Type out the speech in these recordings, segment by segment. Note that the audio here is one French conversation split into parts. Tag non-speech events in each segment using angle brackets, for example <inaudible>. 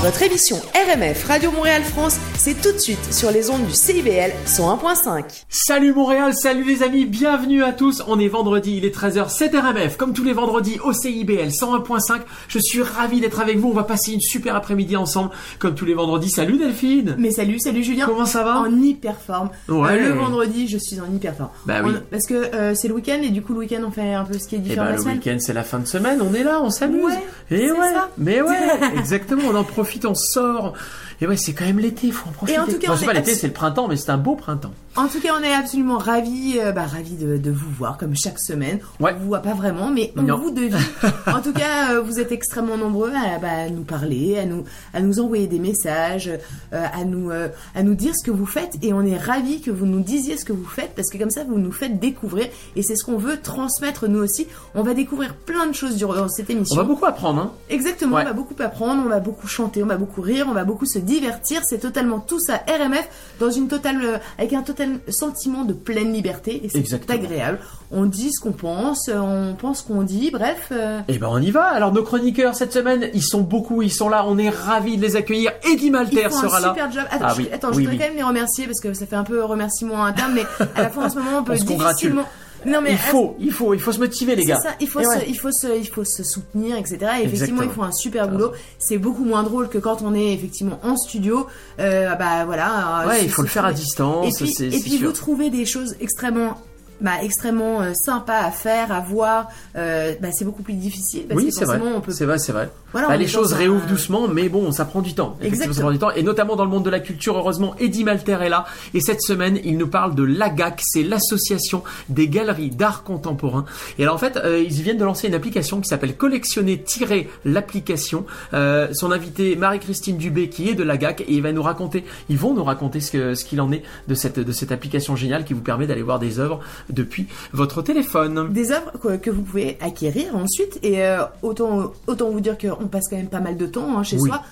Votre émission RMF Radio Montréal France, c'est tout de suite sur les ondes du CIBL 101.5. Salut Montréal, salut les amis, bienvenue à tous. On est vendredi, il est 13h, c'est RMF, comme tous les vendredis au CIBL 101.5. Je suis ravi d'être avec vous, on va passer une super après-midi ensemble, comme tous les vendredis. Salut Delphine Mais salut, salut Julien Comment ça va? En hyper forme. Ouais. Euh, le vendredi, je suis en hyper forme. Bah oui. On- parce que euh, c'est le week-end et du coup, le week-end, on fait un peu ce qui est Eh différent ben, de la le semaine. week-end, c'est la fin de semaine, on est là, on s'amuse. Ouais, Et c'est ouais, ça. mais ouais, <laughs> exactement, on en profite, on sort. Et ouais, c'est quand même l'été, faut en profiter. en tout cas, on c'est est pas l'été, abs- c'est le printemps, mais c'est un beau printemps. En tout cas, on est absolument ravis, euh, bah, ravis de, de vous voir comme chaque semaine. Ouais. On vous voit pas vraiment, mais on Non. vous devine. <laughs> en tout cas, euh, vous êtes extrêmement nombreux à, bah, à nous parler, à nous, à nous envoyer des messages, euh, à nous, euh, à nous dire ce que vous faites. Et on est ravis que vous nous disiez ce que vous faites parce que comme ça, vous nous faites découvrir. Et c'est ce qu'on veut transmettre nous aussi. On va découvrir plein de choses durant cette On émission. va beaucoup apprendre, hein. Exactement, Ouais. on va beaucoup apprendre, on va beaucoup chanter, on va beaucoup rire, on va beaucoup se divertir. C'est totalement tout ça RMF dans une totale, euh, avec un total sentiment de pleine liberté et c'est agréable. On dit ce qu'on pense, euh, on pense qu'on dit, bref. euh, Eh ben on y va. Alors nos chroniqueurs cette semaine, ils sont beaucoup, ils sont là. On est ravis de les accueillir. Eddie ils Malter font sera un là. super job. Attends, Ah je, oui, attends, oui, je voudrais oui. quand même les remercier parce que ça fait un peu remerciement interne, mais à la fin en ce moment on peut <laughs> difficilement. Non mais Il faut, il faut, il faut se motiver les gars. ça, il faut, se, ouais. il, faut se, il faut se soutenir, etc. Et effectivement, ils font un super boulot. C'est beaucoup moins drôle que quand on est effectivement en studio. Euh, bah voilà. euh, Ouais, il faut le faire à distance. Et puis, et puis vous trouvez des choses extrêmement, bah, extrêmement euh, sympas à faire, à voir. Euh, bah, c'est beaucoup plus difficile parce Oui, c'est vrai. peut. C'est vrai, c'est vrai. Voilà, Bah, les choses un- réouvrent doucement, mais bon, ça prend du temps. Exactement. ça prend du temps. Et notamment dans le monde de la culture, heureusement, Eddie Malter est là. Et cette semaine, il nous parle de l'AGAC, c'est l'association des galeries d'art contemporain. Et alors en fait, euh, ils viennent de lancer une application qui s'appelle Collectionner-l'application. Euh, son invité Marie-Christine Dubé, qui est de l'AGAC, et il va nous raconter, ils vont nous raconter ce qu'il en est de cette de cette application géniale qui vous permet d'aller voir des œuvres depuis votre téléphone. des œuvres que, que vous pouvez acquérir ensuite et euh, autant autant vous dire qu'on passe quand même pas mal de temps hein, chez Oui. soi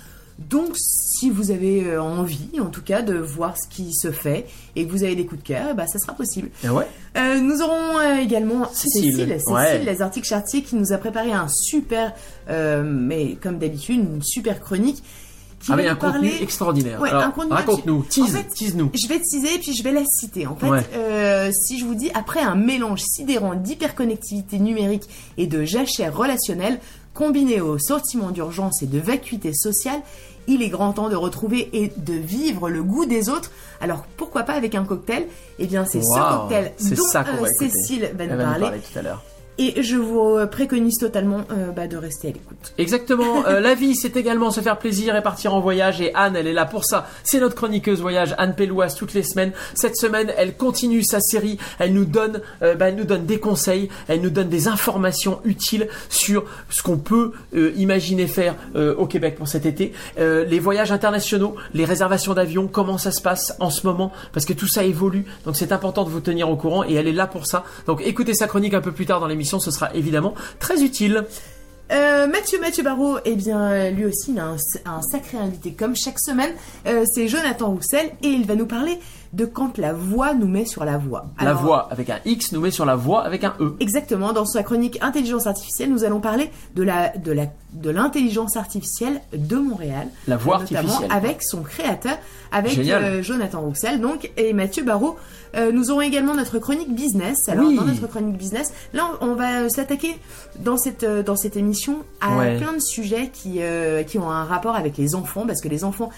donc si vous avez euh, envie en tout cas de voir ce qui se fait et que vous avez des coups de cœur bah ça sera possible Et ouais. Euh, nous aurons euh, également Cécile. Cécile Cécile, Ouais. les articles chartiers qui nous a préparé un super euh, mais comme d'habitude une super chronique qui Ah va nous un contenu parler extraordinaire. Ouais, contenu raconte-nous, tease, En fait, tease-nous. je vais teaser et puis je vais la citer. En fait, Ouais. euh, si je vous dis après un mélange sidérant d'hyperconnectivité numérique et de jachère relationnelle, combiné au sentiment d'urgence et de vacuité sociale, il est grand temps de retrouver et de vivre le goût des autres. Alors pourquoi pas avec un cocktail? Eh bien, c'est ce cocktail dont euh. Cécile va nous va nous parler. parler tout à l'heure. Et je vous euh, préconise totalement euh, bah, de rester à l'écoute. Exactement. <laughs> Euh, la vie, c'est également se faire plaisir et partir en voyage. Et Anne, elle est là pour ça. C'est notre chroniqueuse voyage, Anne Pellouas, toutes les semaines. Cette semaine, elle continue sa série. Elle nous donne, euh, bah, elle nous donne des conseils. Elle nous donne des informations utiles sur ce qu'on peut imaginer faire au Québec pour cet été. Les voyages internationaux, les réservations d'avions, comment ça se passe en ce moment, parce que tout ça évolue. Donc c'est important de vous tenir au courant. Et elle est là pour ça. Donc écoutez sa chronique un peu plus tard dans l'émission. Ce sera évidemment très utile. Euh, Mathieu Mathieu Barrault, eh bien lui aussi il a un, sacré invité comme chaque semaine. Euh, c'est Jonathan Roussel et il va nous parler de quand la voix nous met sur la voix. La voix avec un X nous met sur la voix avec un E. Exactement. Dans sa chronique intelligence artificielle, nous allons parler de la de la de l'intelligence artificielle de Montréal. La voix notamment artificielle. avec son créateur, avec euh, Jonathan Roussel donc et Mathieu Barrault. Euh, nous aurons également notre chronique business. Alors Oui. dans notre chronique business, là on va euh, s'attaquer dans cette dans cette émission à Ouais. plein de sujets qui euh, qui ont un rapport avec les enfants parce que les enfants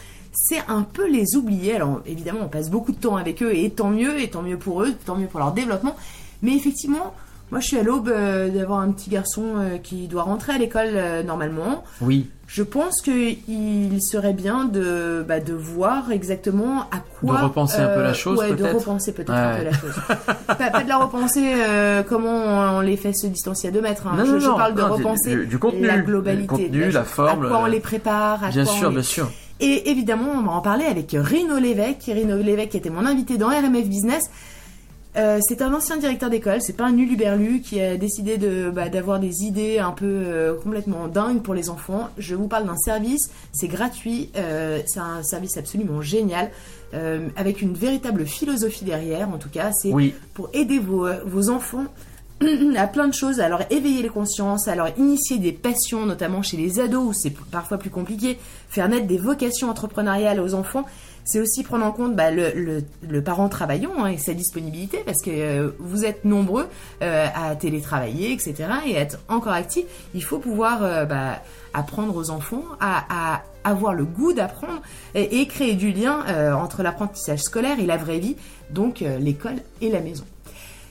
c'est un peu les oublier. Alors évidemment, on passe beaucoup de temps avec eux et tant mieux, et tant mieux pour eux, tant mieux pour leur développement. Mais effectivement, moi je suis à l'aube euh, d'avoir un petit garçon euh, qui doit rentrer à l'école euh, normalement. Oui. Je pense qu'il serait bien de, bah, de voir exactement à quoi. De repenser un peu la chose, Ouais, de repenser peut-être un peu la chose. pas, pas de la repenser comment on les fait se distancier à 2 mètres. hein. Non, je, non, je parle de non, du- repenser du- du contenu. la Du globalité. contenu, de la forme, À quoi on le- les prépare. À Bien quoi on sûr, les- bien sûr. Et évidemment, on va en parler avec Rino Lévesque. Rino Lévesque était mon invité dans RMF Business. Euh, c'est un ancien directeur d'école, c'est pas un uluberlu qui a décidé de bah, d'avoir des idées un peu euh, complètement dingues pour les enfants. Je vous parle d'un service, c'est gratuit, euh, c'est un service absolument génial, avec une véritable philosophie derrière. En tout cas, c'est Oui. pour aider vos, vos enfants <clears throat> à plein de choses, leur éveiller les consciences, leur initier des passions, notamment chez les ados où c'est parfois plus compliqué, faire naître des vocations entrepreneuriales aux enfants. C'est aussi prendre en compte bah, le, le, le parent travaillant hein, et sa disponibilité parce que euh, vous êtes nombreux euh, à télétravailler, etc. et être encore actif. Il faut pouvoir euh, bah, apprendre aux enfants à, à avoir le goût d'apprendre et, et créer du lien euh, entre l'apprentissage scolaire et la vraie vie, donc euh, l'école et la maison.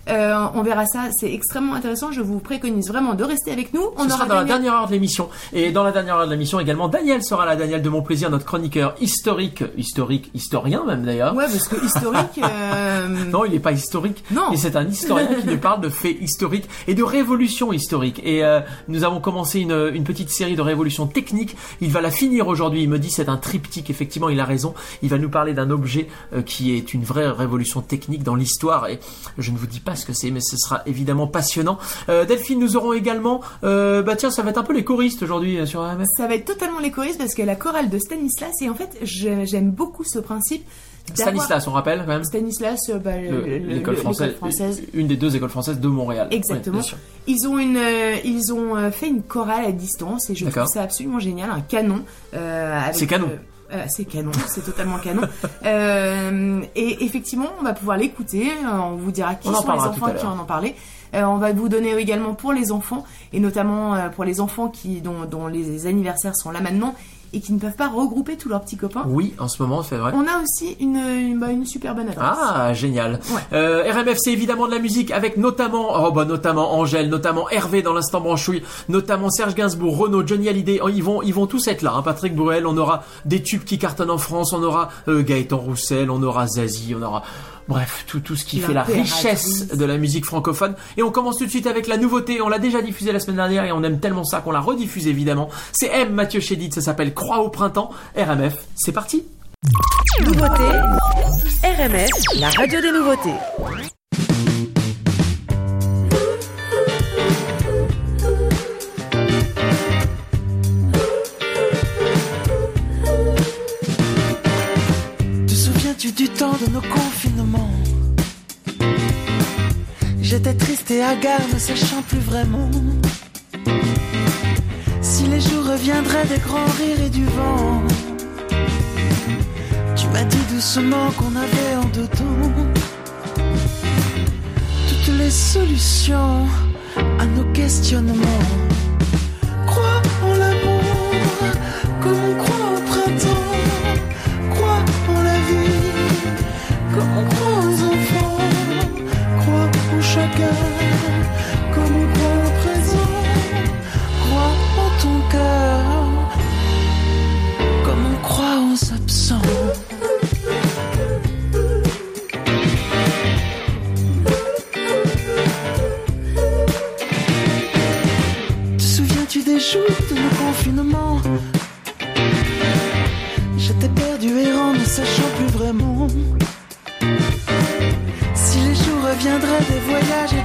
Euh, on verra ça, c'est extrêmement intéressant. Je vous préconise vraiment de rester avec nous. On Ce sera dans la dernière heure de l'émission. Et dans la dernière heure de l'émission également, Daniel sera là. Daniel de mon plaisir, notre chroniqueur historique, historique, historien même d'ailleurs. Ouais, parce que historique. euh, <laughs> Non, il n'est pas historique. Non. Et c'est un historien qui nous <laughs> parle de faits historiques et de révolutions historiques. Et euh, nous avons commencé une, une petite série de révolutions techniques. Il va la finir aujourd'hui. Il me dit c'est un triptyque. Effectivement, il a raison. Il va nous parler d'un objet euh, qui est une vraie révolution technique dans l'histoire. Et je ne vous dis pas ce que c'est, mais ce sera évidemment passionnant. Euh, Delphine, nous aurons également... Euh, bah tiens, ça va être un peu les choristes aujourd'hui euh, sur AMF. Ça va être totalement les choristes parce que la chorale de Stanislas, et en fait, j'aime beaucoup ce principe. Stanislas, on rappelle quand même Stanislas, bah, le- Le- le- l'école le- française, française. une des deux écoles françaises de Montréal. Exactement. Oui. Ils ont une, euh, ils ont fait une chorale à distance et je trouve ça absolument génial, un canon. euh, C'est canon. euh, euh, c'est canon, c'est totalement canon. Euh, et effectivement, on va pouvoir l'écouter. euh, On vous dira qui On en sont les enfants qui en ont parlé. Euh, on va vous donner également pour les enfants et notamment euh, pour les enfants qui dont, dont les anniversaires sont là maintenant et qui ne peuvent pas regrouper tous leurs petits copains. Oui, en ce moment, c'est vrai. On a aussi une, une, bah, une super bonne adresse. Ah, génial. Ouais. Euh, RMF, c'est évidemment de la musique avec notamment, oh bah notamment Angèle, notamment Hervé dans l'instant branchouille, notamment Serge Gainsbourg, Renaud, Johnny Hallyday. Oh, ils vont, ils vont tous être là. Hein. Patrick Bruel, on aura des tubes qui cartonnent en France, on aura euh, Gaëtan Roussel, on aura Zazie, on aura. Bref, tout, tout ce qui fait la richesse de la musique francophone. Et on commence tout de suite avec la nouveauté. On l'a déjà diffusée la semaine dernière et on aime tellement ça qu'on la rediffuse évidemment. C'est M. Mathieu Chédid, ça s'appelle Croix au printemps. RMF, c'est parti. Nouveauté, RMF, la radio des nouveautés. De nos confinements J'étais triste et hagard, ne sachant plus vraiment si les jours reviendraient des grands rires et du vent. Tu m'as dit doucement qu'on avait en dedans toutes les solutions à nos questionnements. Crois en l'amour comme on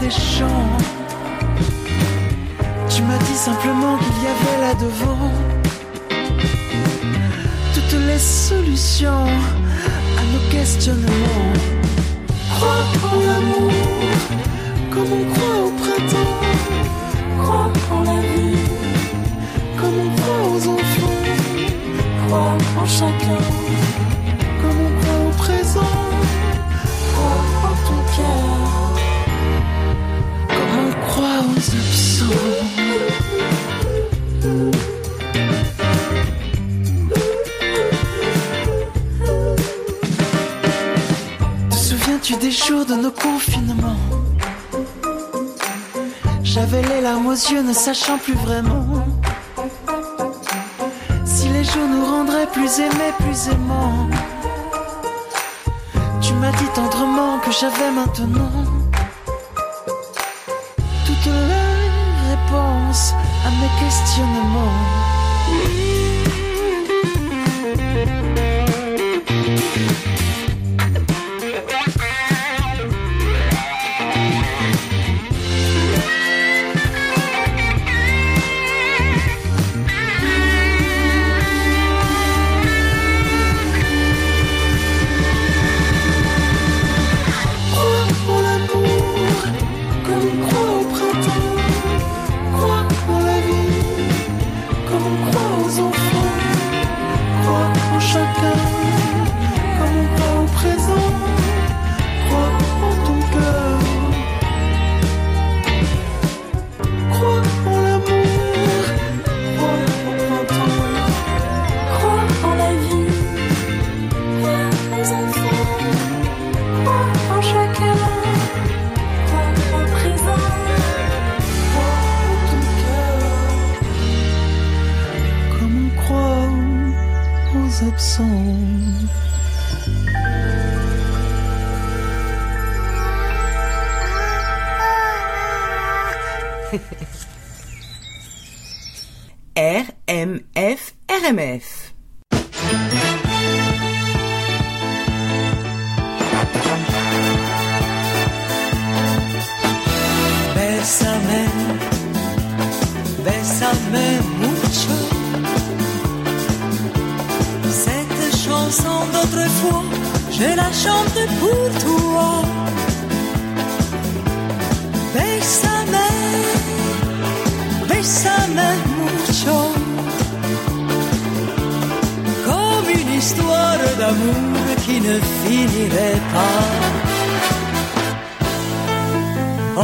des chants. Tu m'as dit simplement qu'il y avait là devant toutes les solutions à nos questionnements. Crois en l'amour comme on croit au printemps. Crois en la vie sachant plus vraiment si les jours nous rendraient plus aimés, plus aimants. Tu m'as dit tendrement que j'avais maintenant déception. <laughs> RMF RMF. Je la chante pour toi. Bésame, bésame mucho. Comme une histoire d'amour qui ne finirait pas.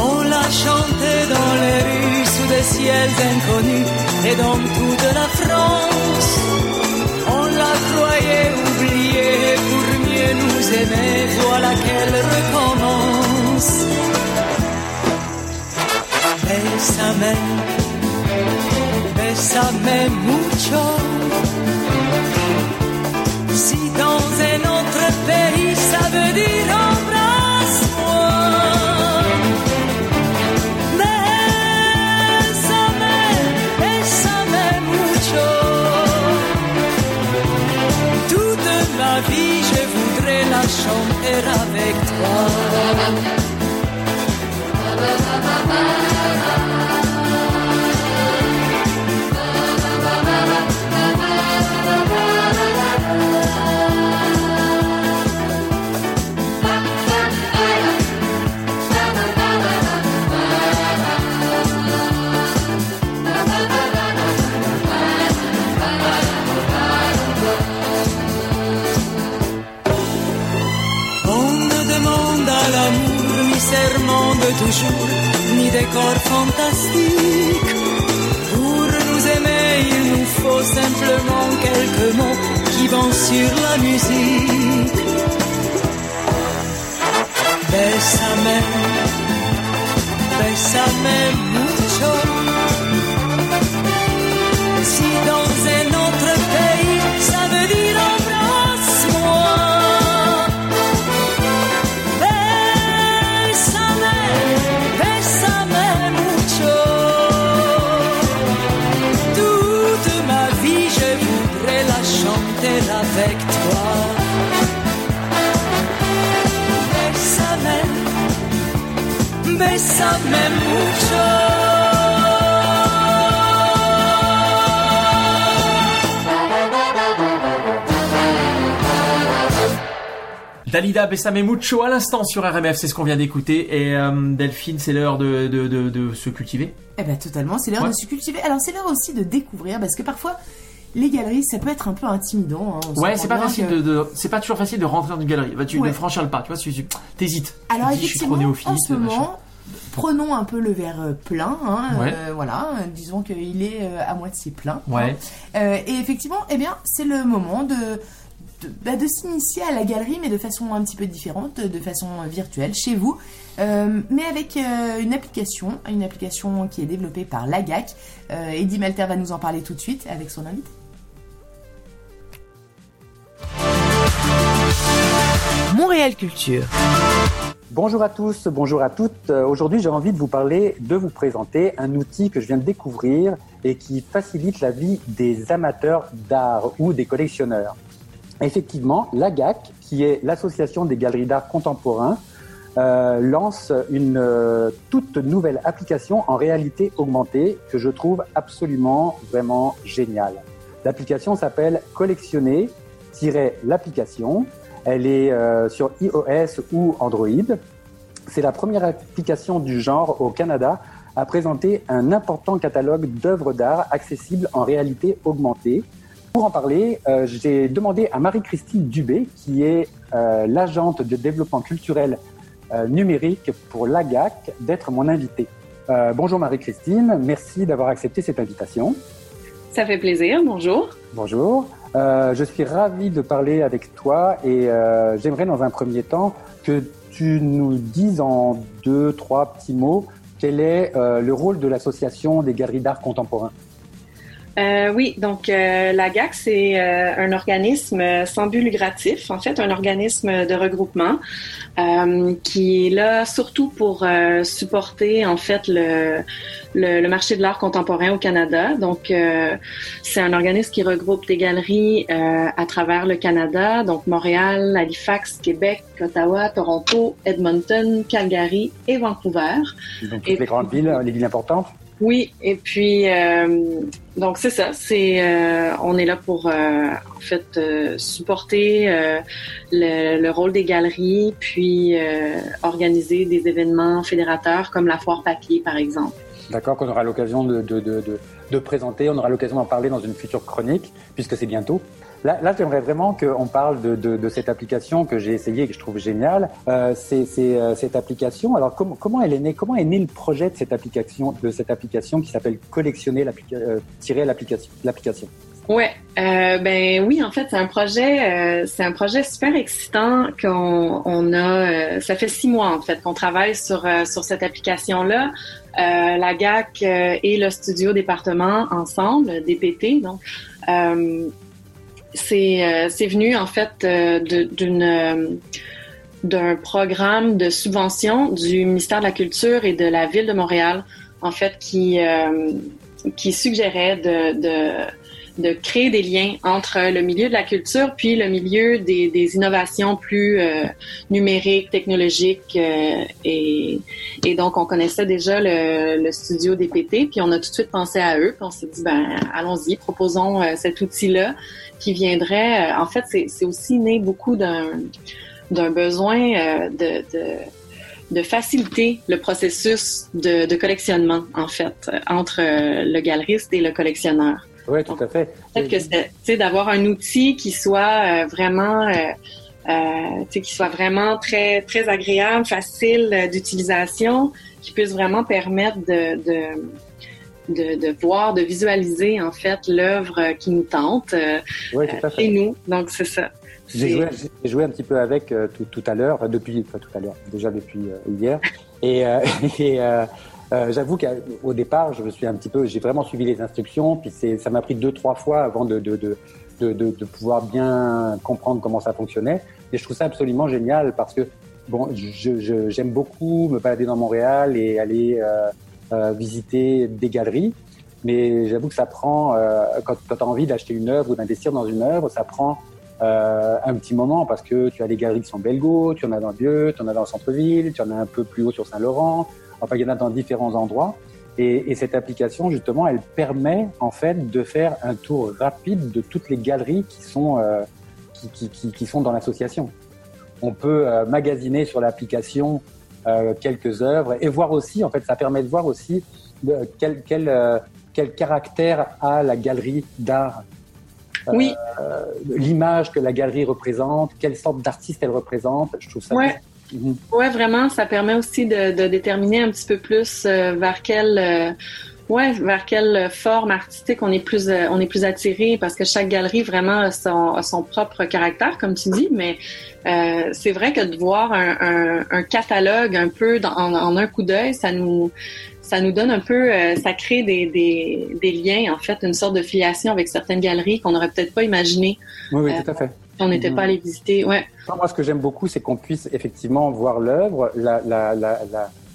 On l'a chanté dans les rues sous des ciels inconnus et dans toute la France. On la croyait oubliée nous aimer, voilà qu'elle recommence. Bésame, bésame mucho. Si dans un autre pays ça avec toi. Dalida Bessame Mucho à l'instant sur RMF, c'est ce qu'on vient d'écouter. Et euh, Delphine, c'est l'heure de, de, de, de se cultiver. Eh ben totalement, c'est l'heure Ouais. de se cultiver. Alors c'est l'heure aussi de découvrir, parce que parfois les galeries, ça peut être un peu intimidant. hein, Ouais, c'est pas bien facile que- de, de- c'est pas toujours facile de rentrer dans une galerie. Bah, tu Ouais. de franchir le pas, tu vois, tu tu- t'hésites. Alors tu te dis, je suis trop effectivement, en ce machin. moment, prenons un peu le verre euh, plein. hein, Ouais. euh, voilà, disons qu'il est à moitié plein. Ouais. Euh, et effectivement, eh bien, c'est le moment de de, bah, de s'initier à la galerie, mais de façon un petit peu différente, de façon virtuelle, chez vous, euh, mais avec euh, une application, une application qui est développée par l'AGAC. Euh, Eddie Malter va nous en parler tout de suite avec son invité. Montréal Culture. Bonjour à tous, bonjour à toutes. Euh, Aujourd'hui, j'ai envie de vous parler, de vous présenter un outil que je viens de découvrir et qui facilite la vie des amateurs d'art ou des collectionneurs. Effectivement, l'AGAC, qui est l'association des galeries d'art contemporain, euh, lance une euh, toute nouvelle application en réalité augmentée que je trouve absolument vraiment géniale. L'application s'appelle Collectionner-l'application. Elle est euh, sur iOS ou Android. C'est la première application du genre au Canada à présenter un important catalogue d'œuvres d'art accessibles en réalité augmentée. Pour en parler, euh, j'ai demandé à Marie-Christine Dubé, qui est euh, l'agente de développement culturel euh, numérique pour l'AGAC, d'être mon invitée. Bonjour Marie-Christine, merci d'avoir accepté cette invitation. Ça fait plaisir, bonjour. Bonjour, je suis ravi de parler avec toi et j'aimerais dans un premier temps que tu nous dises en deux, trois petits mots quel est le rôle de l'association des galeries d'art contemporain. Euh, oui, donc euh, la GAC, c'est euh, un organisme sans but lucratif, en fait, un organisme de regroupement euh, qui est là surtout pour euh, supporter en fait le, le, le marché de l'art contemporain au Canada. Donc, euh, c'est un organisme qui regroupe des galeries à travers le Canada, donc Montréal, Halifax, Québec, Ottawa, Toronto, Edmonton, Calgary et Vancouver. Donc toutes les grandes villes, les villes importantes? Oui, et puis euh, donc c'est ça, c'est euh, on est là pour euh, en fait supporter le, le, rôle des galeries, puis organiser des événements fédérateurs comme la foire papier par exemple. D'accord, qu'on aura l'occasion de présenter, on aura l'occasion d'en parler dans une future chronique, puisque c'est bientôt. Là, j'aimerais vraiment qu'on parle de, cette application que j'ai essayée et que je trouve géniale. Euh, c'est euh, cette application. Alors, com comment elle est née? Comment est né le projet de cette application, de cette application qui s'appelle Collectionner euh, tirer l'application Ouais, euh, ben oui, en fait, c'est un projet, c'est un projet super excitant qu'on on a. Ça fait six mois en fait qu'on travaille sur sur cette application là. La GAC et le studio département ensemble, DPT. Donc, c'est c'est venu en fait d'une d'un programme de subvention du ministère de la Culture et de la ville de Montréal, en fait, qui qui suggérait de, de de créer des liens entre le milieu de la culture puis le milieu des, innovations plus euh, numériques, technologiques. Euh, et, et, donc, on connaissait déjà le, le, studio DPT, puis on a tout de suite pensé à eux. Puis on s'est dit, ben, allons-y, proposons euh, cet outil-là qui viendrait. en fait, c'est aussi né beaucoup d'un d'un besoin de, de de faciliter le processus de, de, collectionnement, en fait, entre le galeriste et le collectionneur. Oui, tout à fait. Peut-être que c'est d'avoir un outil qui soit euh, vraiment euh, euh, qui soit vraiment très très agréable, facile euh, d'utilisation, qui puisse vraiment permettre de, de de, de, voir, de visualiser en fait l'œuvre qui nous tente euh, oui, tout à fait. chez nous. Donc c'est ça. J'ai joué, joué, un petit peu avec euh, tout, tout, à l'heure, depuis, enfin tout à l'heure, déjà depuis hier, et, <laughs> et euh, J'avoue qu'au départ, je me suis un petit peu, j'ai vraiment suivi les instructions, puis ça m'a pris deux trois fois avant de, de, de, de, de pouvoir bien comprendre comment ça fonctionnait. Et je trouve ça absolument génial parce que bon, j'aime je, je, beaucoup me balader dans Montréal et aller euh, euh, visiter des galeries. Mais j'avoue que ça prend, euh, quand, quand tu as envie d'acheter une œuvre ou d'investir dans une œuvre, ça prend euh, un petit moment parce que tu as les galeries qui sont Belgo, tu en as dans Dieu, tu en as dans le centre-ville, tu en as un peu plus haut sur Saint-Laurent, Enfin, il y en a dans différents endroits. Et, et, cette application, justement, elle permet en fait de faire un tour rapide de toutes les galeries qui sont euh, qui, qui, qui, sont dans l'association. On peut euh, magasiner sur l'application euh, quelques œuvres et voir aussi, en fait, ça permet de voir aussi de, quel quel quel caractère a la galerie d'art. Oui. L'image que la galerie représente, quelle sorte d'artiste elle représente. Je trouve ça ouais. Mmh. Ouais, vraiment, ça permet aussi de, de déterminer un petit peu plus euh, vers quelle, euh, ouais, vers quelle forme artistique on est plus, euh, on est plus attiré, parce que chaque galerie vraiment a son, a son propre caractère, comme tu dis. Mais c'est vrai que de voir un, un, un catalogue un peu dans, en, en, un coup d'œil, ça nous, ça nous donne un peu, ça crée des, des, des, liens, en fait, une sorte de filiation avec certaines galeries qu'on n'aurait peut-être pas imaginé. Oui, oui, tout à fait on n'était mmh. pas allé visiter. Ouais. Moi, ce que j'aime beaucoup, c'est qu'on puisse effectivement voir l'œuvre,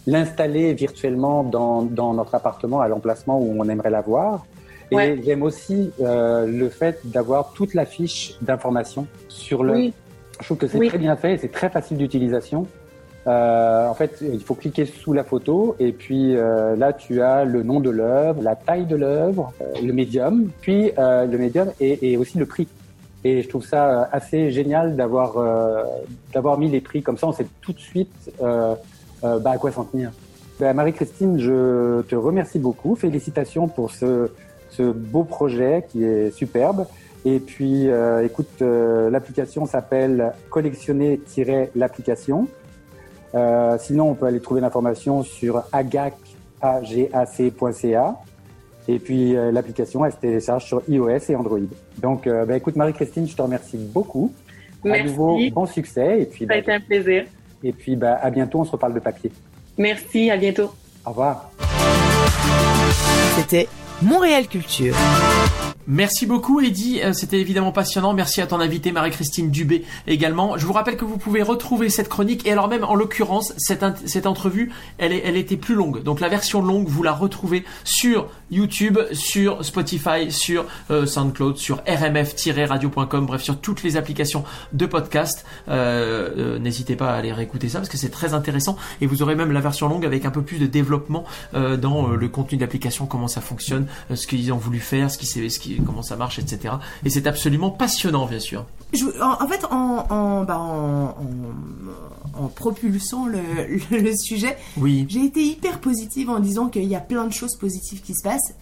l'installer virtuellement dans, dans, notre appartement à l'emplacement où on aimerait la voir. Et ouais. j'aime aussi euh, le fait d'avoir toute la fiche d'information sur l'œuvre. Oui. Je trouve que c'est oui. très bien fait, c'est très facile d'utilisation. Euh, en fait, il faut cliquer sous la photo et puis euh, là, tu as le nom de l'œuvre, la taille de l'œuvre, le médium, puis le médium et, et aussi le prix. Et je trouve ça assez génial d'avoir euh, d'avoir mis les prix comme ça. On sait tout de suite euh, euh, bah, à quoi s'en tenir. Bah, Marie-Christine, je te remercie beaucoup. Félicitations pour ce, ce beau projet qui est superbe. Et puis, euh, écoute, euh, l'application s'appelle collectionner-l'application. Euh, sinon, on peut aller trouver l'information sur agac.ca. Et puis euh, l'application, elle se télécharge sur iOS et Android. Donc, euh, bah, écoute, Marie-Christine, je te remercie beaucoup. Merci. À nouveau, bon succès. Et puis, Ça a bah, été un plaisir. Et puis, bah, à bientôt, on se reparle de papier. Merci, à bientôt. Au revoir. C'était Montréal Culture. Merci beaucoup Eddy, Euh, c'était évidemment passionnant. Merci à ton invité Marie-Christine Dubé également. Je vous rappelle que vous pouvez retrouver cette chronique et alors même en l'occurrence cette, cette entrevue, elle, est, elle était plus longue. Donc la version longue, vous la retrouvez sur YouTube, sur Spotify, sur euh, SoundCloud, sur rmf-radio.com, bref sur toutes les applications de podcast. Euh, euh, N'hésitez pas à aller réécouter ça parce que c'est très intéressant et vous aurez même la version longue avec un peu plus de développement euh, dans le contenu de l'application, comment ça fonctionne, ce qu'ils ont voulu faire, ce qui, qui, comment ça marche, etc. Et c'est absolument passionnant, bien sûr. Je- en, en fait, en, en, bah, en, propulsant le, le- le sujet, Oui. j'ai été hyper positive en disant qu'il y a plein de choses positives qui se passent.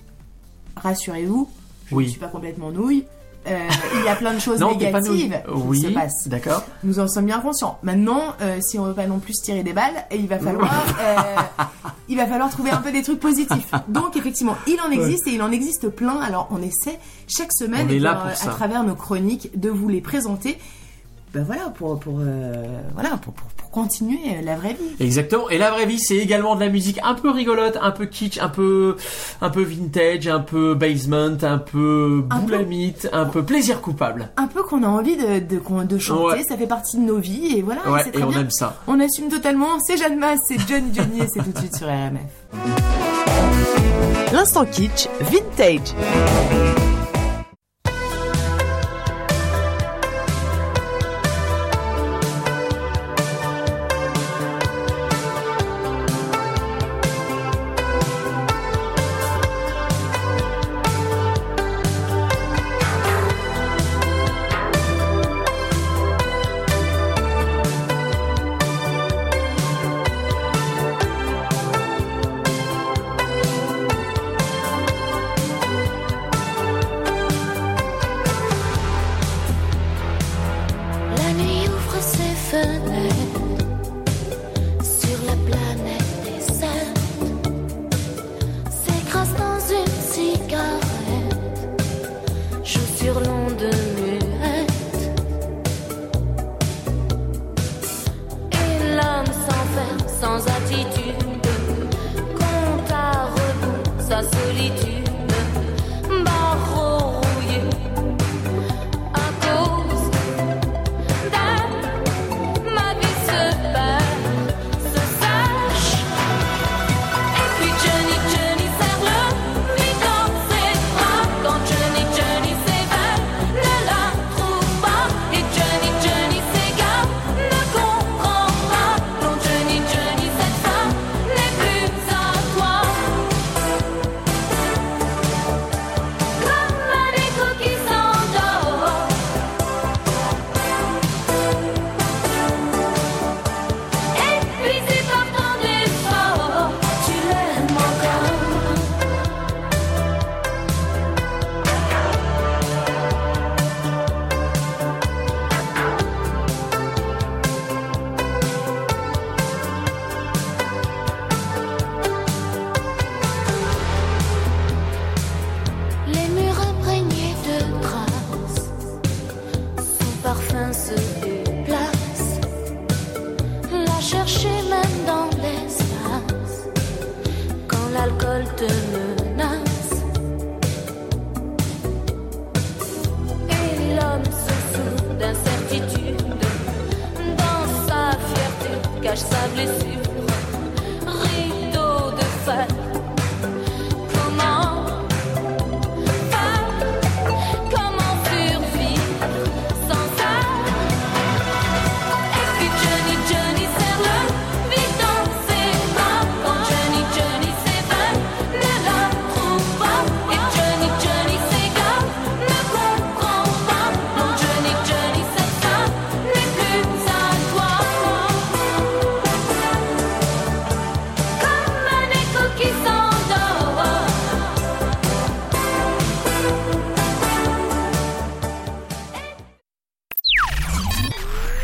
Rassurez-vous, je Oui. ne suis pas complètement nouille. Euh, il y a plein de choses Non, négatives qui se Oui. passent. D'accord. Nous en sommes bien conscients. Maintenant, euh, si on veut pas non plus tirer des balles, il va falloir, euh, il va falloir trouver un peu des trucs positifs. Donc effectivement, il en existe et il en existe plein. Alors on essaie chaque semaine On est et là pour, à travers nos chroniques de vous les présenter. Ben voilà pour pour euh, voilà pour, pour, pour continuer la vraie vie. Exactement. Et la vraie vie, c'est également de la musique un peu rigolote, un peu kitsch, un peu, un peu vintage, un peu basement, un peu Un boulamite, un peu plaisir coupable. Un peu qu'on a envie de de, qu'on- de chanter, Ouais. ça fait partie de nos vies et voilà. Ouais, et très on bien. aime ça. On assume totalement. C'est Jeanne Masse, c'est Johnny Johnny et c'est tout de suite sur RMF. L'instant kitsch vintage. publicista.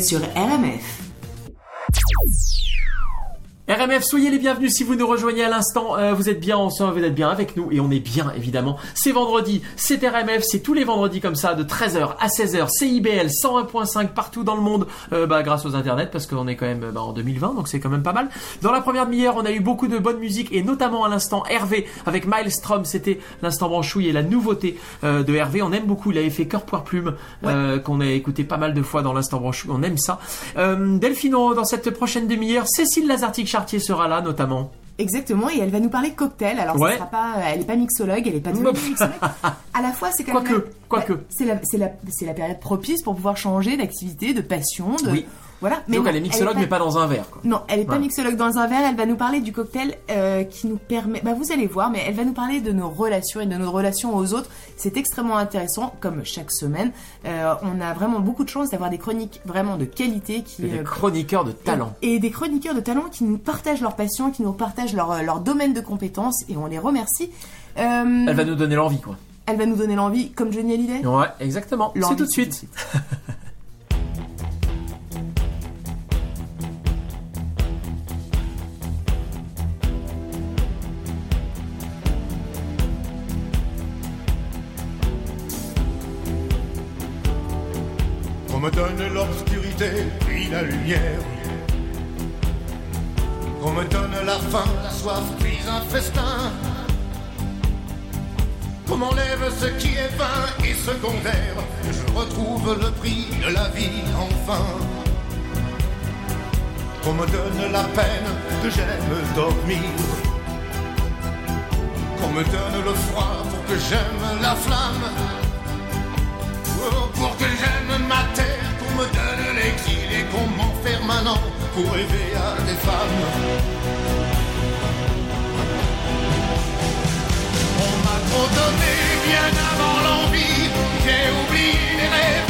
Êtes sur RMF. RMF, soyez les bienvenus si vous nous rejoignez à l'instant. Euh, vous êtes bien ensemble, vous êtes bien avec nous et on est bien évidemment. C'est vendredi, c'est RMF, c'est tous les vendredis comme ça de 13h à 16h. CIBL 101.5 partout dans le monde euh, bah, grâce aux internets parce qu'on est quand même bah, en 2020 donc c'est quand même pas mal. Dans la première demi-heure, on a eu beaucoup de bonne musique et notamment à l'instant Hervé avec Maelstrom, c'était l'instant branchouille et la nouveauté euh, de Hervé. On aime beaucoup, il avait fait Cœur Poire Plume euh, qu'on a écouté pas mal de fois dans l'instant branchouille. On aime ça. Euh, Delphino dans cette prochaine demi-heure, Cécile Lazartique Chartier sera là notamment. Exactement, et elle va nous parler cocktail. Alors, Ouais. ce sera pas, elle est pas mixologue, elle est pas devenue mixologue. <laughs> À la fois, c'est quand Quoique, même. quoique. Ouais, C'est la, la, la période propice pour pouvoir changer d'activité, de passion, de. Oui. Voilà. Donc bon, elle est mixologue mais pas dans un verre. Quoi. Non, elle est pas mixologue dans un verre. Elle va nous parler du cocktail euh, qui nous permet. Bah, vous allez voir, mais elle va nous parler de nos relations et de nos relations aux autres. C'est extrêmement intéressant, comme chaque semaine. Euh, on a vraiment beaucoup de chance d'avoir des chroniques vraiment de qualité qui. Et des euh, chroniqueurs de talent. et des chroniqueurs de talent qui nous partagent leur passion, qui nous partagent leur, leur domaine de compétences et on les remercie. Euh, Elle va nous donner l'envie quoi. elle va nous donner l'envie, comme Johnny Hallyday. Ouais, exactement. C'est tout de suite. <laughs> Qu'on me donne l'obscurité puis la lumière. Qu'on me donne la faim, la soif puis un festin. Qu'on m'enlève ce qui est vain et secondaire. Que je retrouve le prix de la vie enfin. Qu'on me donne la peine que j'aime dormir. Qu'on me donne le froid pour que j'aime la flamme. Pour rêver à des femmes. On m'a trop donné bien avant l'envie, j'ai oublié les rêves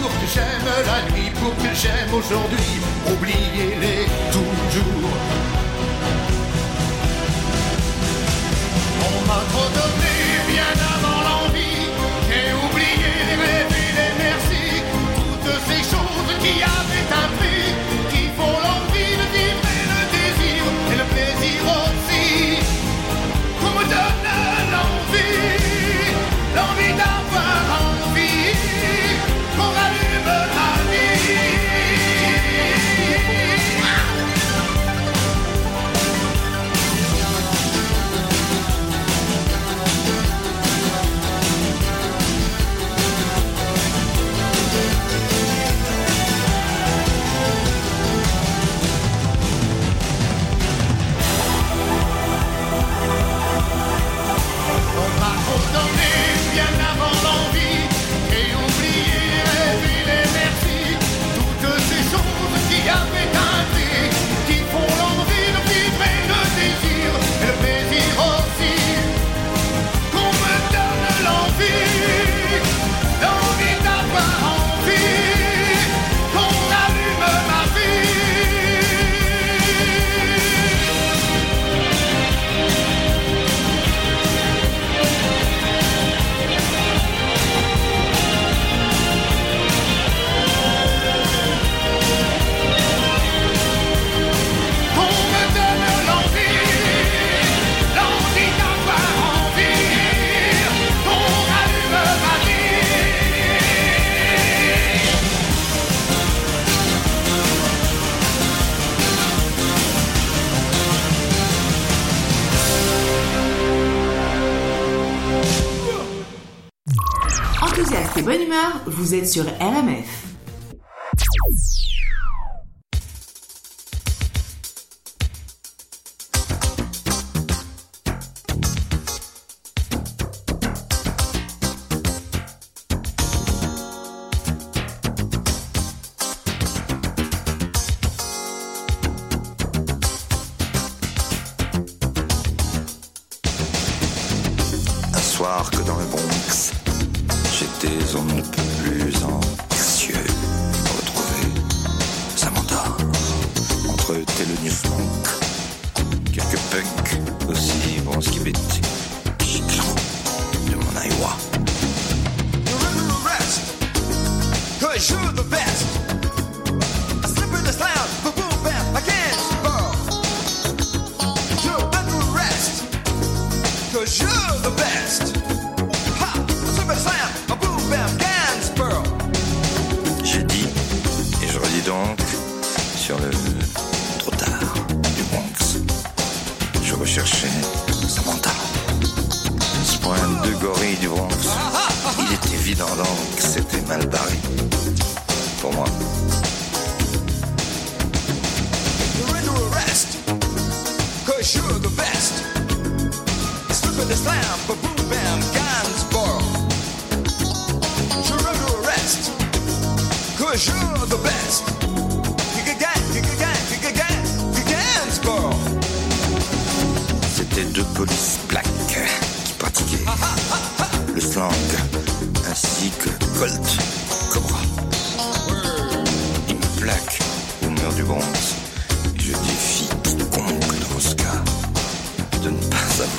pour que j'aime la nuit, pour que j'aime aujourd'hui, oubliez-les toujours. On m'a trop donné bien avant l'envie, j'ai oublié les rêves et les merci, toutes ces choses qui avaient un.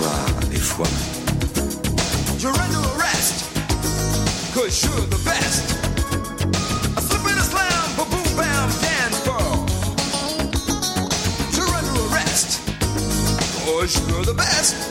fois et fois You render arrest, cause you're the best. A slip and a slam, ba boom bam, dance ball. You render arrest, cause you're the best.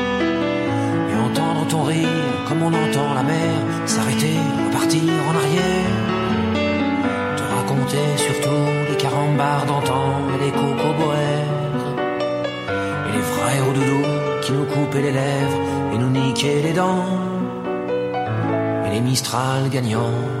Ton rire comme on entend la mer s'arrêter, repartir en arrière. Te raconter surtout les carambars d'antan et les cocoboères. Et les frères au doudou qui nous coupaient les lèvres et nous niquaient les dents. Et les Mistral gagnants.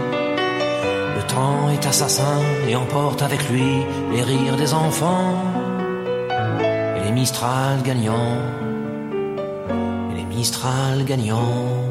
temps est assassin et emporte avec lui les rires des enfants et les Mistral gagnants et les Mistral gagnants.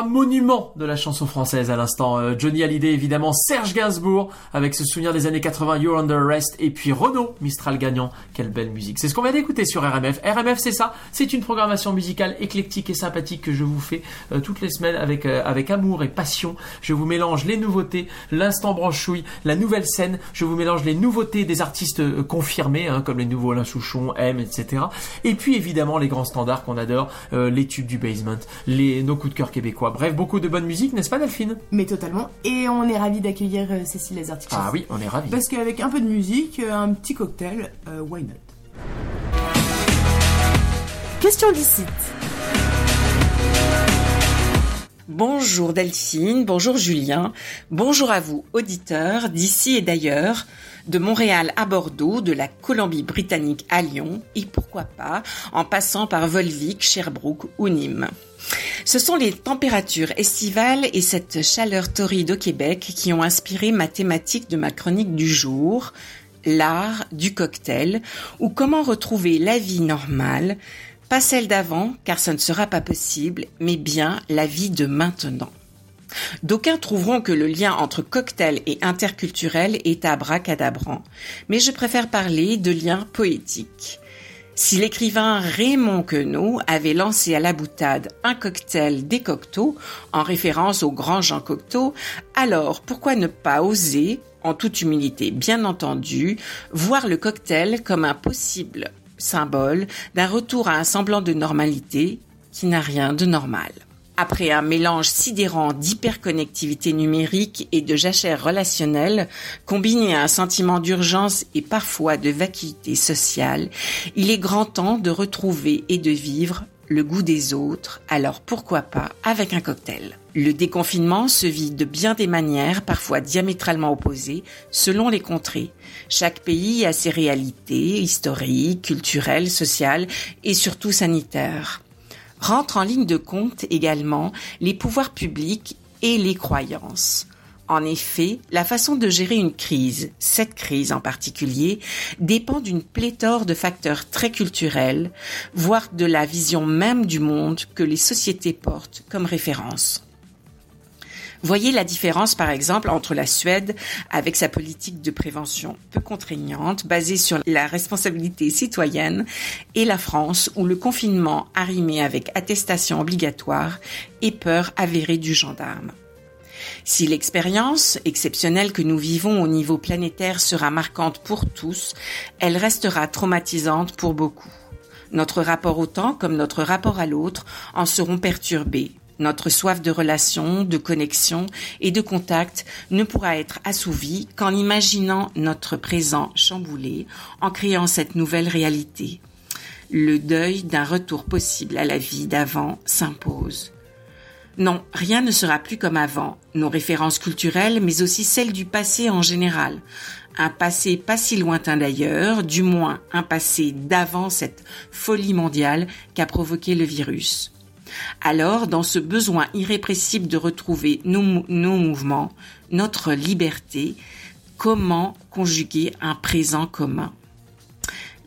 Trois monuments de la chanson française à l'instant. Euh, Johnny Hallyday évidemment, Serge Gainsbourg avec ce souvenir des années 80, You're Under Arrest, et puis Renaud, Mistral gagnant. Quelle belle musique. C'est ce qu'on vient d'écouter sur RMF. RMF c'est ça, c'est une programmation musicale éclectique et sympathique que je vous fais euh, toutes les semaines avec, euh, avec amour et passion. Je vous mélange les nouveautés, l'instant branchouille, la nouvelle scène. Je vous mélange les nouveautés des artistes confirmés, hein, comme les nouveaux Alain Souchon, M, etc. Et puis évidemment les grands standards qu'on adore, les tubes du basement, les, nos coups de cœur québécois. Bref, beaucoup de bonne musique, n'est-ce pas Delphine? Mais totalement. Et on est ravis d'accueillir euh, Cécile les articles. Ah oui, on est ravis. Parce qu'avec un peu de musique, euh, un petit cocktail, euh, why not? Question du site. Bonjour Delphine, bonjour Julien, bonjour à vous auditeurs d'ici et d'ailleurs, de Montréal à Bordeaux, de la Colombie-Britannique à Lyon et pourquoi pas en passant par Volvic, Sherbrooke ou Nîmes. Ce sont les températures estivales et cette chaleur torride au Québec qui ont inspiré ma thématique de ma chronique du jour, l'art du cocktail, ou comment retrouver la vie normale, pas celle d'avant, car ce ne sera pas possible, mais bien la vie de maintenant. D'aucuns trouveront que le lien entre cocktail et interculturel est abracadabrant, mais je préfère parler de lien poétique. Si l'écrivain Raymond Queneau avait lancé à la boutade un cocktail des Cocteau, en référence au grand Jean Cocteau, alors pourquoi ne pas oser, en toute humilité bien entendu, voir le cocktail comme un possible symbole d'un retour à un semblant de normalité qui n'a rien de normal? Après un mélange sidérant d'hyperconnectivité numérique et de jachère relationnelle, combiné à un sentiment d'urgence et parfois de vacuité sociale, il est grand temps de retrouver et de vivre le goût des autres, alors pourquoi pas avec un cocktail? Le déconfinement se vit de bien des manières, parfois diamétralement opposées, selon les contrées. Chaque pays a ses réalités historiques, culturelles, sociales et surtout sanitaires rentrent en ligne de compte également les pouvoirs publics et les croyances. En effet, la façon de gérer une crise, cette crise en particulier, dépend d'une pléthore de facteurs très culturels, voire de la vision même du monde que les sociétés portent comme référence. Voyez la différence, par exemple, entre la Suède, avec sa politique de prévention peu contraignante, basée sur la responsabilité citoyenne, et la France, où le confinement arrimé avec attestation obligatoire et peur avérée du gendarme. Si l'expérience exceptionnelle que nous vivons au niveau planétaire sera marquante pour tous, elle restera traumatisante pour beaucoup. Notre rapport au temps comme notre rapport à l'autre en seront perturbés. Notre soif de relation, de connexion et de contact ne pourra être assouvie qu'en imaginant notre présent chamboulé, en créant cette nouvelle réalité. Le deuil d'un retour possible à la vie d'avant s'impose. Non, rien ne sera plus comme avant. Nos références culturelles, mais aussi celles du passé en général. Un passé pas si lointain d'ailleurs, du moins un passé d'avant cette folie mondiale qu'a provoqué le virus. Alors, dans ce besoin irrépressible de retrouver nos, mou- nos mouvements, notre liberté, comment conjuguer un présent commun?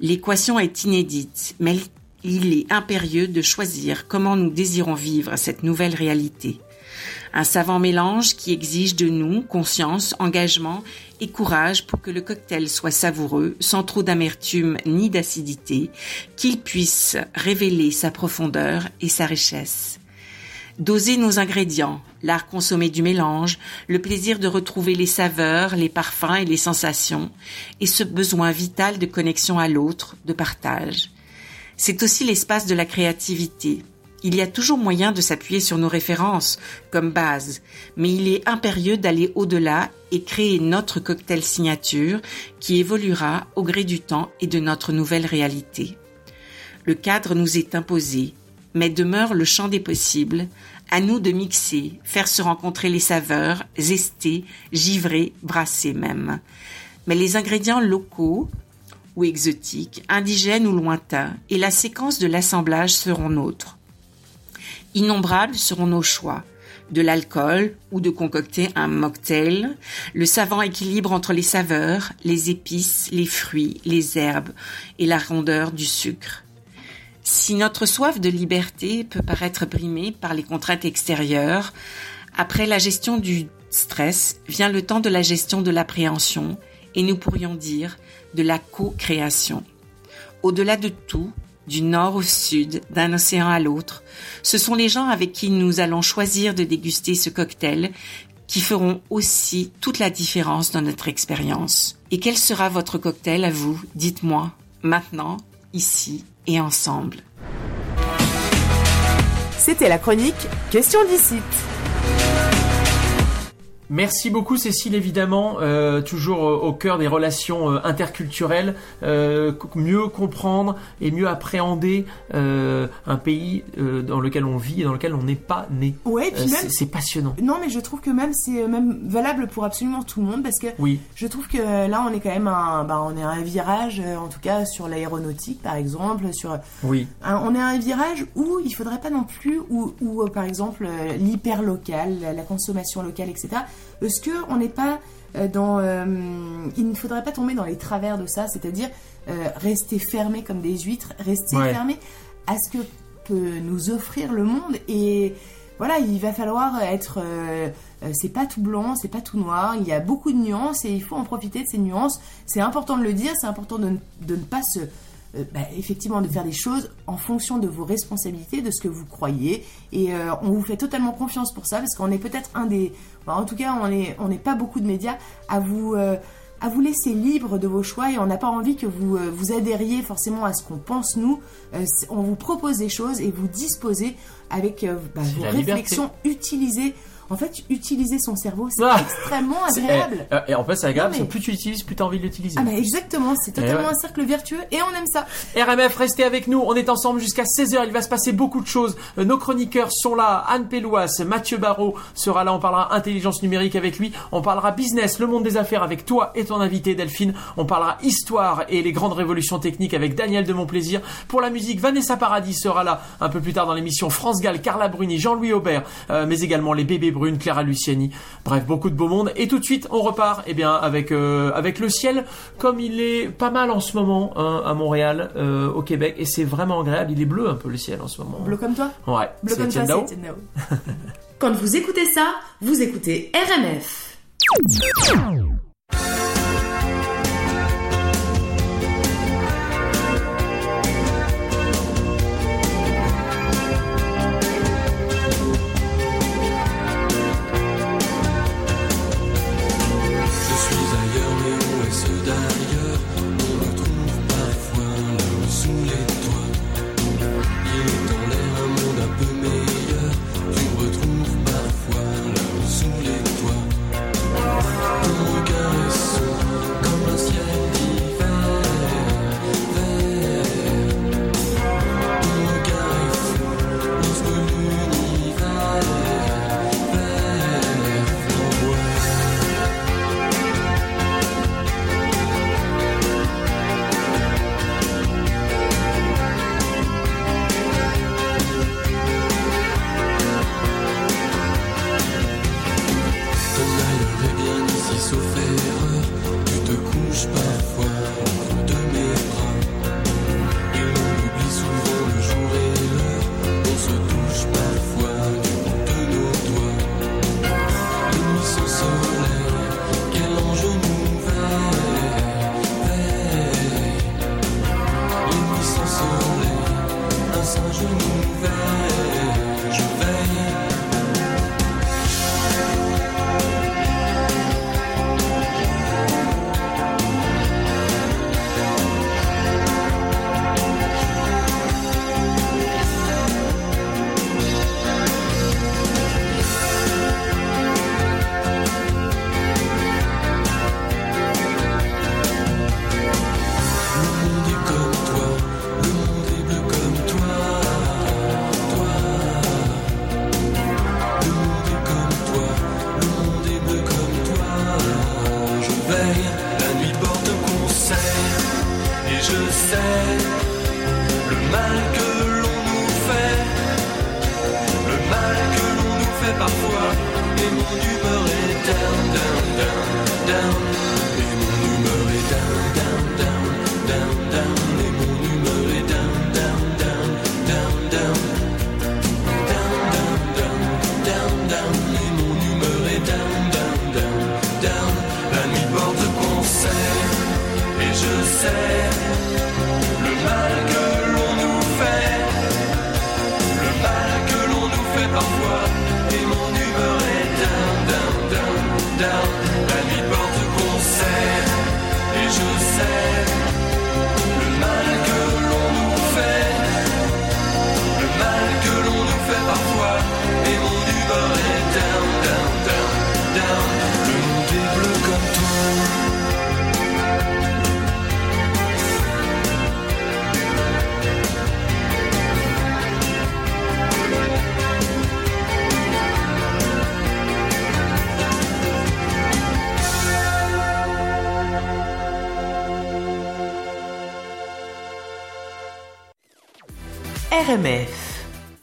L'équation est inédite, mais il est impérieux de choisir comment nous désirons vivre cette nouvelle réalité. Un savant mélange qui exige de nous conscience, engagement et courage pour que le cocktail soit savoureux, sans trop d'amertume ni d'acidité, qu'il puisse révéler sa profondeur et sa richesse. Doser nos ingrédients, l'art consommé du mélange, le plaisir de retrouver les saveurs, les parfums et les sensations, et ce besoin vital de connexion à l'autre, de partage. C'est aussi l'espace de la créativité. Il y a toujours moyen de s'appuyer sur nos références comme base, mais il est impérieux d'aller au-delà et créer notre cocktail signature qui évoluera au gré du temps et de notre nouvelle réalité. Le cadre nous est imposé, mais demeure le champ des possibles, à nous de mixer, faire se rencontrer les saveurs, zester, givrer, brasser même. Mais les ingrédients locaux ou exotiques, indigènes ou lointains, et la séquence de l'assemblage seront nôtres. Innombrables seront nos choix, de l'alcool ou de concocter un mocktail, le savant équilibre entre les saveurs, les épices, les fruits, les herbes et la rondeur du sucre. Si notre soif de liberté peut paraître brimée par les contraintes extérieures, après la gestion du stress vient le temps de la gestion de l'appréhension et nous pourrions dire de la co-création. Au-delà de tout, du nord au sud, d'un océan à l'autre, ce sont les gens avec qui nous allons choisir de déguster ce cocktail qui feront aussi toute la différence dans notre expérience. Et quel sera votre cocktail à vous? Dites-moi, maintenant, ici et ensemble. C'était la chronique Question d'ici. Merci beaucoup Cécile, évidemment, euh, toujours euh, au cœur des relations euh, interculturelles, euh, mieux comprendre et mieux appréhender un pays dans lequel on vit et dans lequel on n'est pas né. Ouais, et puis même- c'est- passionnant. Non, mais je trouve que même c'est même valable pour absolument tout le monde parce que Oui. je trouve que là on est quand même un, bah, on est à un virage, en tout cas sur l'aéronautique par exemple, sur Oui. un- on est à un virage où il faudrait pas non plus où, où, par exemple l'hyper local, la consommation locale, etc. Est-ce que on n'est pas euh, dans, euh, il ne faudrait pas tomber dans les travers de ça, c'est-à-dire euh, rester fermé comme des huîtres, rester Ouais. fermé à ce que peut nous offrir le monde et voilà, il va falloir être. euh, c'est pas tout blanc, c'est pas tout noir. Il y a beaucoup de nuances et il faut en profiter de ces nuances. C'est important de le dire, c'est important de, de ne pas se. Euh, bah, effectivement, de faire des choses en fonction de vos responsabilités, de ce que vous croyez. Et euh, on vous fait totalement confiance pour ça parce qu'on est peut-être un des. bah, en tout cas, on n'est on pas beaucoup de médias à vous. euh, à vous laisser libre de vos choix et on n'a pas envie que vous vous adhériez forcément à ce qu'on pense nous. On vous propose des choses et vous disposez avec bah, vos réflexions, utilisez. En fait, utiliser son cerveau, c'est Ah extrêmement C'est- agréable. eh, euh, et en fait, c'est agréable mais- plus tu l'utilises, plus tu as envie de l'utiliser. Ah bah exactement, c'est totalement Eh ouais. un cercle vertueux et on aime ça. RMF, restez avec nous. On est ensemble jusqu'à 16h. Il va se passer beaucoup de choses. Euh, Nos chroniqueurs sont là. Anne Péloise, Mathieu Barrault sera là. On parlera intelligence numérique avec lui. On parlera business, le monde des affaires avec toi et ton invité Delphine. On parlera histoire et les grandes révolutions techniques avec Daniel de Montplaisir. Pour la musique, Vanessa Paradis sera là un peu plus tard dans l'émission. France Gall, Carla Bruni, Jean-Louis Aubert, euh, mais également les bébés brunes, Clara Luciani. Bref, beaucoup de beau monde. Et tout de suite, on repart eh bien, avec, euh, avec le ciel, comme il est pas mal en ce moment hein, à Montréal, euh, au Québec. Et c'est vraiment agréable. Il est bleu un peu le ciel en ce moment. Bleu comme toi? Ouais, Bleu comme toi, Dao. <laughs> Quand vous écoutez ça, vous écoutez RMF.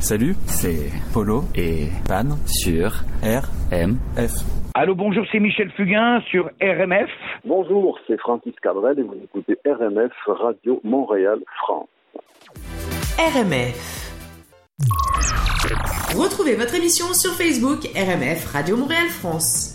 Salut, c'est Polo et Pan sur RMF. Allô, bonjour, c'est Michel Fugain sur RMF. Bonjour, c'est Francis Cabrel et vous écoutez RMF Radio Montréal France. RMF. Retrouvez votre émission sur Facebook RMF Radio Montréal France.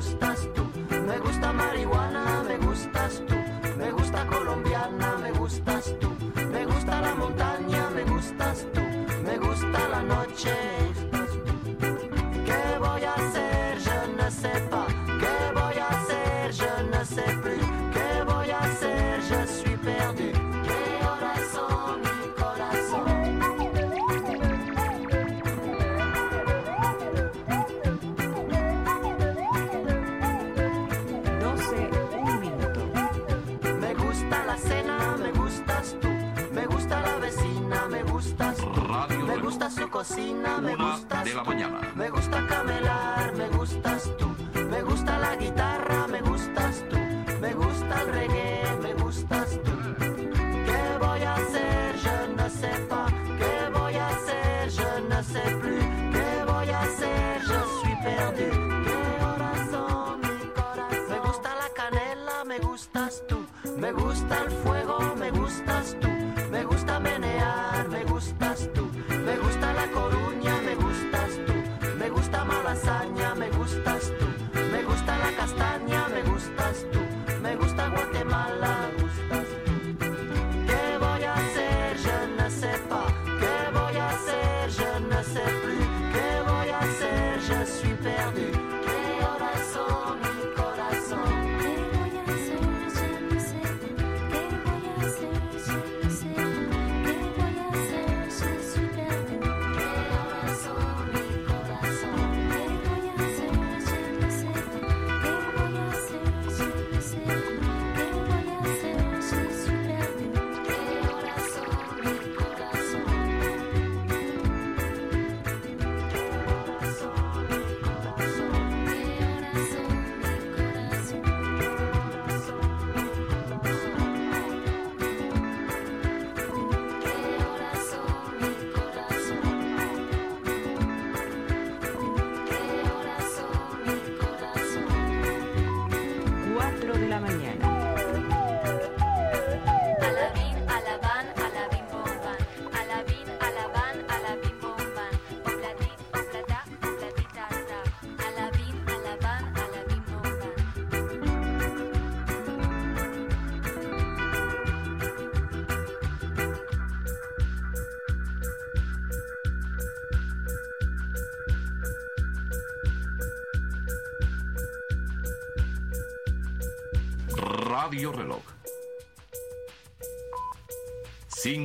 gustas cocina, me gustas de la tú. mañana. Me gusta camelar, me gustas tú. Me gusta la guitarra, me gustas tú. Me gusta el reggae, me gustas tú. ¿Qué voy a hacer? Je ne sais pas. ¿Qué voy a hacer? Je ne sais plus. ¿Qué voy a hacer? Je suis perdu. ¿Qué horas son mi corazón? Me gusta la canela, me gustas tú. Me gusta el fuego, me gustas tú. Me gusta menear, me gustas